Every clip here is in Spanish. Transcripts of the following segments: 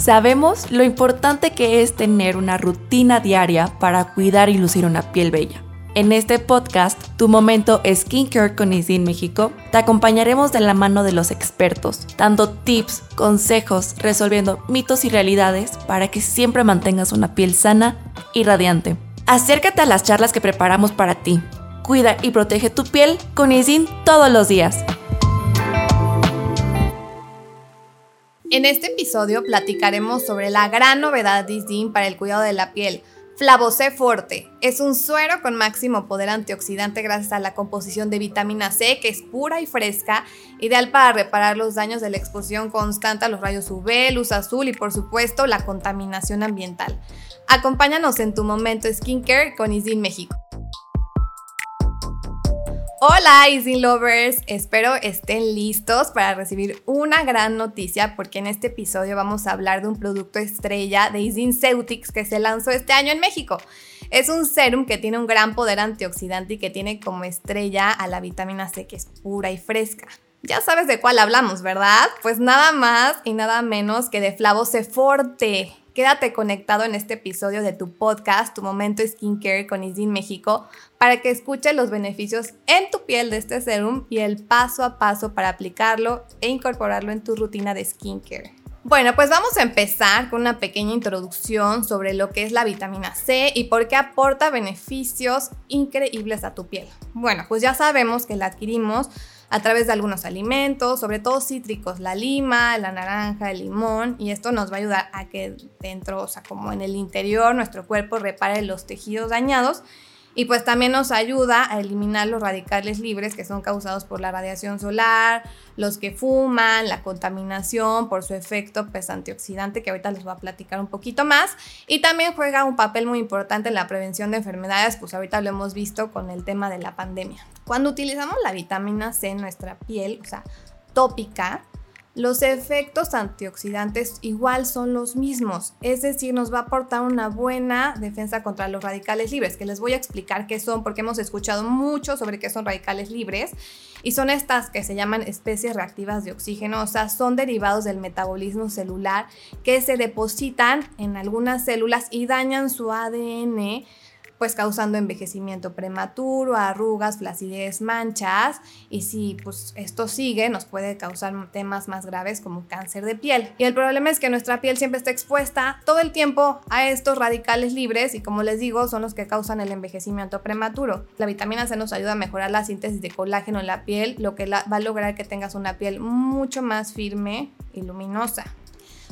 Sabemos lo importante que es tener una rutina diaria para cuidar y lucir una piel bella. En este podcast, Tu Momento Skincare con Isin México, te acompañaremos de la mano de los expertos, dando tips, consejos, resolviendo mitos y realidades para que siempre mantengas una piel sana y radiante. Acércate a las charlas que preparamos para ti. Cuida y protege tu piel con Isin todos los días. En este episodio platicaremos sobre la gran novedad de Isdin para el cuidado de la piel. Flavocé Forte es un suero con máximo poder antioxidante gracias a la composición de vitamina C que es pura y fresca, ideal para reparar los daños de la exposición constante a los rayos UV, luz azul y por supuesto la contaminación ambiental. Acompáñanos en tu momento skincare con Isdin México. Hola Easy Lovers, espero estén listos para recibir una gran noticia porque en este episodio vamos a hablar de un producto estrella de Easy Ceutics que se lanzó este año en México. Es un serum que tiene un gran poder antioxidante y que tiene como estrella a la vitamina C que es pura y fresca. Ya sabes de cuál hablamos, ¿verdad? Pues nada más y nada menos que de Forte. Quédate conectado en este episodio de tu podcast, Tu Momento Skincare con Isin México, para que escuches los beneficios en tu piel de este serum y el paso a paso para aplicarlo e incorporarlo en tu rutina de skincare. Bueno, pues vamos a empezar con una pequeña introducción sobre lo que es la vitamina C y por qué aporta beneficios increíbles a tu piel. Bueno, pues ya sabemos que la adquirimos a través de algunos alimentos, sobre todo cítricos, la lima, la naranja, el limón, y esto nos va a ayudar a que dentro, o sea, como en el interior, nuestro cuerpo repare los tejidos dañados y pues también nos ayuda a eliminar los radicales libres que son causados por la radiación solar, los que fuman, la contaminación por su efecto pues, antioxidante que ahorita les voy a platicar un poquito más. Y también juega un papel muy importante en la prevención de enfermedades, pues ahorita lo hemos visto con el tema de la pandemia. Cuando utilizamos la vitamina C en nuestra piel, o sea, tópica, los efectos antioxidantes igual son los mismos, es decir, nos va a aportar una buena defensa contra los radicales libres, que les voy a explicar qué son porque hemos escuchado mucho sobre qué son radicales libres y son estas que se llaman especies reactivas de oxígeno, o sea, son derivados del metabolismo celular que se depositan en algunas células y dañan su ADN pues causando envejecimiento prematuro, arrugas, flacidez, manchas y si pues esto sigue nos puede causar temas más graves como cáncer de piel. Y el problema es que nuestra piel siempre está expuesta todo el tiempo a estos radicales libres y como les digo son los que causan el envejecimiento prematuro. La vitamina C nos ayuda a mejorar la síntesis de colágeno en la piel, lo que va a lograr que tengas una piel mucho más firme y luminosa.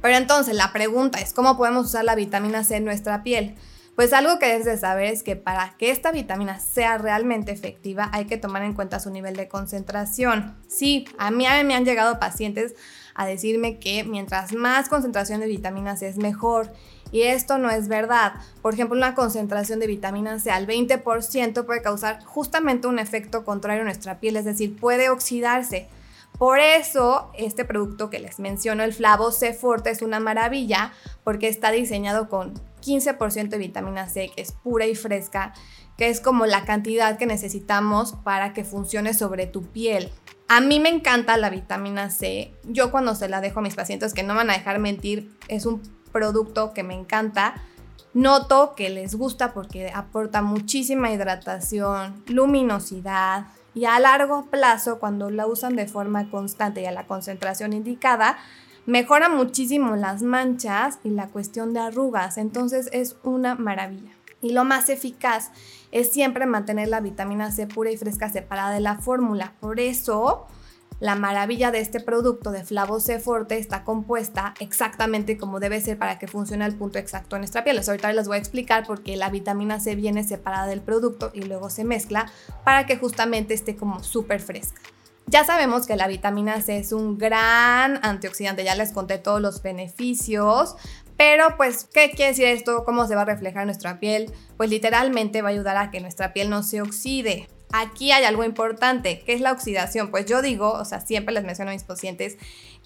Pero entonces la pregunta es, ¿cómo podemos usar la vitamina C en nuestra piel? Pues algo que debes de saber es que para que esta vitamina sea realmente efectiva hay que tomar en cuenta su nivel de concentración. Sí, a mí, me han llegado pacientes a decirme que mientras más concentración de vitamina es mejor. Y esto no es verdad. Por ejemplo, una concentración de vitamina C al 20% puede causar justamente un efecto contrario a nuestra piel, es decir, puede oxidarse. Por eso, este producto que les menciono, el Flavo C Forte, es una maravilla porque está diseñado con 15% de vitamina C, que es pura y fresca, que es como la cantidad que necesitamos para que funcione sobre tu piel. A mí me encanta la vitamina C. Yo cuando se la dejo a mis pacientes, que no van a dejar mentir, es un producto que me encanta. Noto que les gusta porque aporta muchísima hidratación, luminosidad y a largo plazo, cuando la usan de forma constante y a la concentración indicada, Mejora muchísimo las manchas y la cuestión de arrugas, entonces es una maravilla. Y lo más eficaz es siempre mantener la vitamina C pura y fresca separada de la fórmula. Por eso, la maravilla de este producto de Flavo C Forte está compuesta exactamente como debe ser para que funcione al punto exacto en nuestra piel. ahorita les voy a explicar por qué la vitamina C viene separada del producto y luego se mezcla para que justamente esté como súper fresca. Ya sabemos que la vitamina C es un gran antioxidante, ya les conté todos los beneficios, pero pues, ¿qué quiere decir esto? ¿Cómo se va a reflejar en nuestra piel? Pues literalmente va a ayudar a que nuestra piel no se oxide. Aquí hay algo importante, que es la oxidación. Pues yo digo, o sea, siempre les menciono a mis pacientes,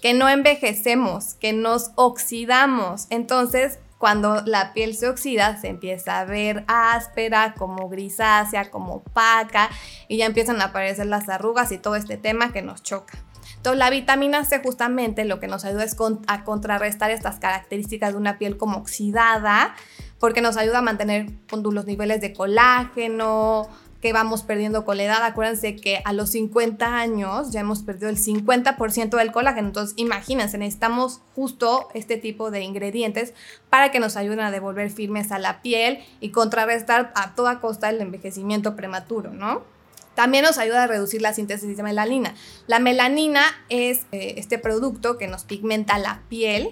que no envejecemos, que nos oxidamos. Entonces, cuando la piel se oxida, se empieza a ver áspera, como grisácea, como opaca, y ya empiezan a aparecer las arrugas y todo este tema que nos choca. Entonces, la vitamina C justamente lo que nos ayuda es a contrarrestar estas características de una piel como oxidada, porque nos ayuda a mantener los niveles de colágeno, que vamos perdiendo con la edad. Acuérdense que a los 50 años ya hemos perdido el 50% del colágeno. Entonces, imagínense, necesitamos justo este tipo de ingredientes para que nos ayuden a devolver firmes a la piel y contrarrestar a toda costa el envejecimiento prematuro, ¿no? También nos ayuda a reducir la síntesis de melanina. La melanina es eh, este producto que nos pigmenta la piel,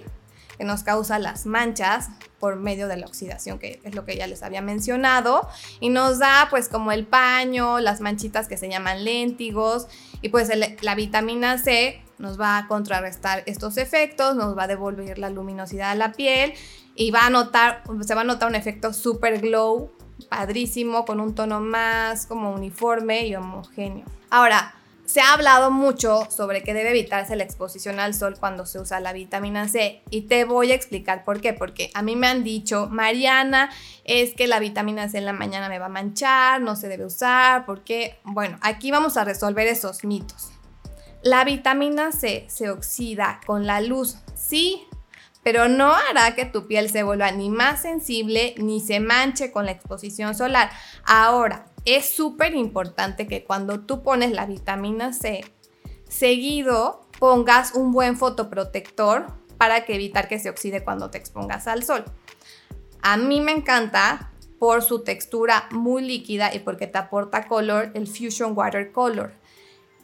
que nos causa las manchas por medio de la oxidación, que es lo que ya les había mencionado, y nos da pues como el paño, las manchitas que se llaman léntigos, y pues la vitamina C nos va a contrarrestar estos efectos, nos va a devolver la luminosidad a la piel y va a notar, se va a notar un efecto super glow, padrísimo, con un tono más como uniforme y homogéneo. Ahora, se ha hablado mucho sobre que debe evitarse la exposición al sol cuando se usa la vitamina C y te voy a explicar por qué, porque a mí me han dicho, Mariana, es que la vitamina C en la mañana me va a manchar, no se debe usar, porque, bueno, aquí vamos a resolver esos mitos. La vitamina C se oxida con la luz, sí, pero no hará que tu piel se vuelva ni más sensible ni se manche con la exposición solar. Ahora, es súper importante que cuando tú pones la vitamina C, seguido pongas un buen fotoprotector para que evitar que se oxide cuando te expongas al sol. A mí me encanta por su textura muy líquida y porque te aporta color el Fusion Water Color.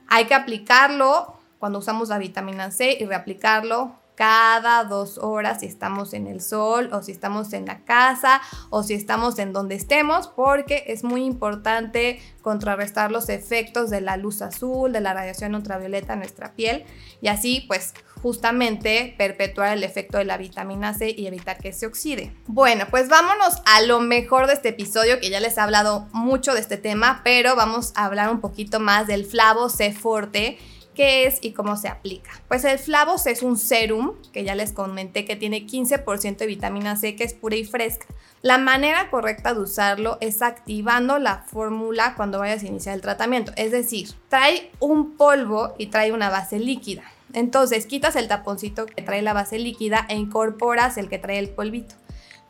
Hay que aplicarlo cuando usamos la vitamina C y reaplicarlo cada dos horas si estamos en el sol o si estamos en la casa o si estamos en donde estemos porque es muy importante contrarrestar los efectos de la luz azul, de la radiación ultravioleta en nuestra piel y así pues justamente perpetuar el efecto de la vitamina C y evitar que se oxide. Bueno, pues vámonos a lo mejor de este episodio que ya les he hablado mucho de este tema, pero vamos a hablar un poquito más del flavo C forte ¿Qué es y cómo se aplica? Pues el Flavos es un serum que ya les comenté que tiene 15% de vitamina C que es pura y fresca. La manera correcta de usarlo es activando la fórmula cuando vayas a iniciar el tratamiento. Es decir, trae un polvo y trae una base líquida. Entonces quitas el taponcito que trae la base líquida e incorporas el que trae el polvito.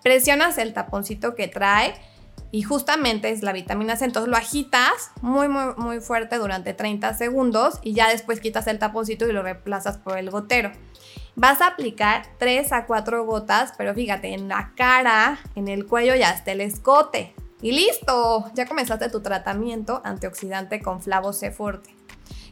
Presionas el taponcito que trae y justamente es la vitamina C. Entonces lo agitas muy, muy, muy fuerte durante 30 segundos y ya después quitas el taponcito y lo reemplazas por el gotero. Vas a aplicar 3 a 4 gotas, pero fíjate, en la cara, en el cuello y hasta el escote. Y listo, ya comenzaste tu tratamiento antioxidante con Flavo C Forte.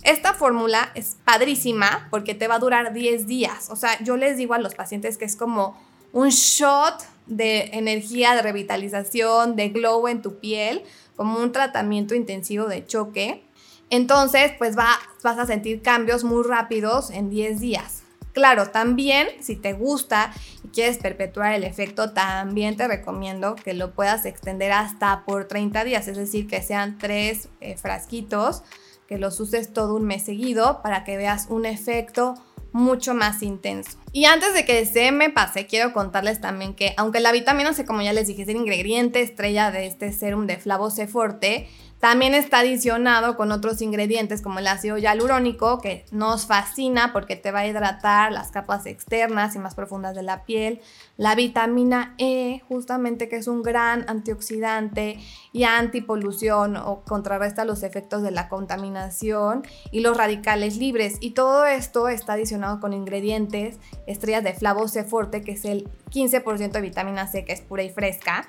Esta fórmula es padrísima porque te va a durar 10 días. O sea, yo les digo a los pacientes que es como un shot de energía, de revitalización, de glow en tu piel, como un tratamiento intensivo de choque. Entonces, pues va, vas a sentir cambios muy rápidos en 10 días. Claro, también si te gusta y quieres perpetuar el efecto, también te recomiendo que lo puedas extender hasta por 30 días, es decir, que sean tres eh, frasquitos, que los uses todo un mes seguido para que veas un efecto mucho más intenso. Y antes de que se me pase, quiero contarles también que, aunque la vitamina C, como ya les dije, es el ingrediente estrella de este serum de Flavo C Forte, también está adicionado con otros ingredientes como el ácido hialurónico que nos fascina porque te va a hidratar las capas externas y más profundas de la piel. La vitamina E, justamente que es un gran antioxidante y antipolución o contrarresta los efectos de la contaminación y los radicales libres. Y todo esto está adicionado con ingredientes estrellas de flavo C forte que es el 15% de vitamina C que es pura y fresca.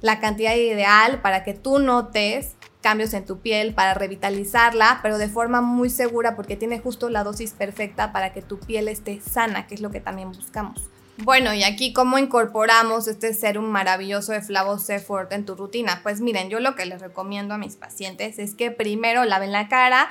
La cantidad ideal para que tú notes cambios en tu piel para revitalizarla, pero de forma muy segura porque tiene justo la dosis perfecta para que tu piel esté sana, que es lo que también buscamos. Bueno, y aquí cómo incorporamos este serum maravilloso de Flavo C Forte en tu rutina. Pues miren, yo lo que les recomiendo a mis pacientes es que primero laven la cara,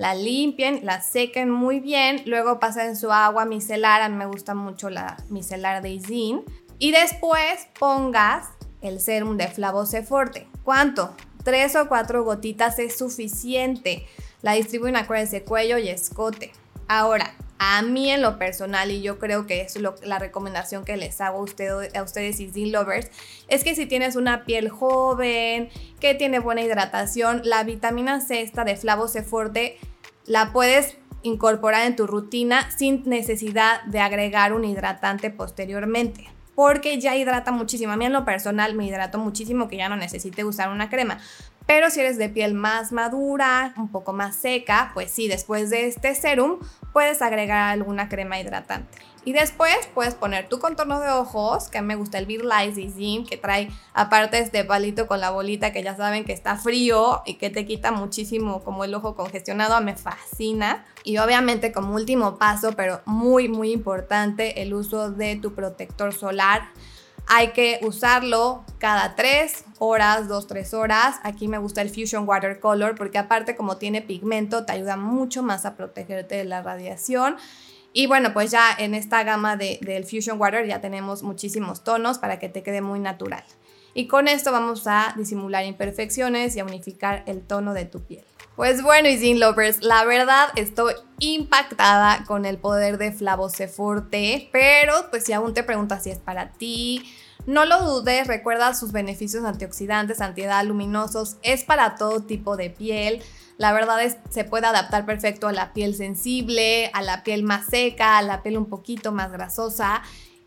la limpien, la sequen muy bien, luego pasen su agua micelar, a mí me gusta mucho la micelar de Izin, y después pongas el serum de Flavo C Forte. ¿Cuánto? Tres o cuatro gotitas es suficiente. La distribuyen a ese cuello y escote. Ahora, a mí en lo personal, y yo creo que es la recomendación que les hago a, a ustedes y Lovers, es que si tienes una piel joven, que tiene buena hidratación, la vitamina C esta de Flavo C Forte la puedes incorporar en tu rutina sin necesidad de agregar un hidratante posteriormente. Porque ya hidrata muchísimo. A mí en lo personal me hidrato muchísimo que ya no necesite usar una crema. Pero si eres de piel más madura, un poco más seca, pues sí, después de este serum puedes agregar alguna crema hidratante. Y después puedes poner tu contorno de ojos, que me gusta el Beer Light Zim, que trae aparte este palito con la bolita que ya saben que está frío y que te quita muchísimo como el ojo congestionado, me fascina. Y obviamente como último paso, pero muy muy importante, el uso de tu protector solar. Hay que usarlo cada 3 horas, 2-3 horas. Aquí me gusta el Fusion Watercolor porque aparte como tiene pigmento te ayuda mucho más a protegerte de la radiación. Y bueno, pues ya en esta gama de, del Fusion Water ya tenemos muchísimos tonos para que te quede muy natural. Y con esto vamos a disimular imperfecciones y a unificar el tono de tu piel. Pues bueno, y Lovers, la verdad estoy impactada con el poder de Forte, pero pues si aún te preguntas si es para ti, no lo dudes, recuerda sus beneficios antioxidantes, antiedad, luminosos, es para todo tipo de piel. La verdad es se puede adaptar perfecto a la piel sensible, a la piel más seca, a la piel un poquito más grasosa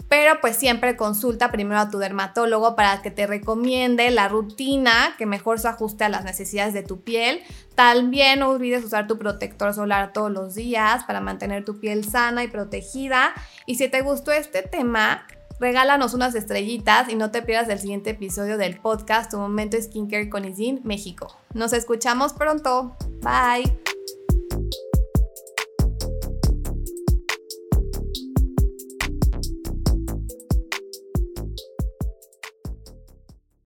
pero pues siempre consulta primero a tu dermatólogo para que te recomiende la rutina que mejor se ajuste a las necesidades de tu piel. También no olvides usar tu protector solar todos los días para mantener tu piel sana y protegida. Y si te gustó este tema, regálanos unas estrellitas y no te pierdas el siguiente episodio del podcast Tu Momento Skincare con Isin México. Nos escuchamos pronto. Bye.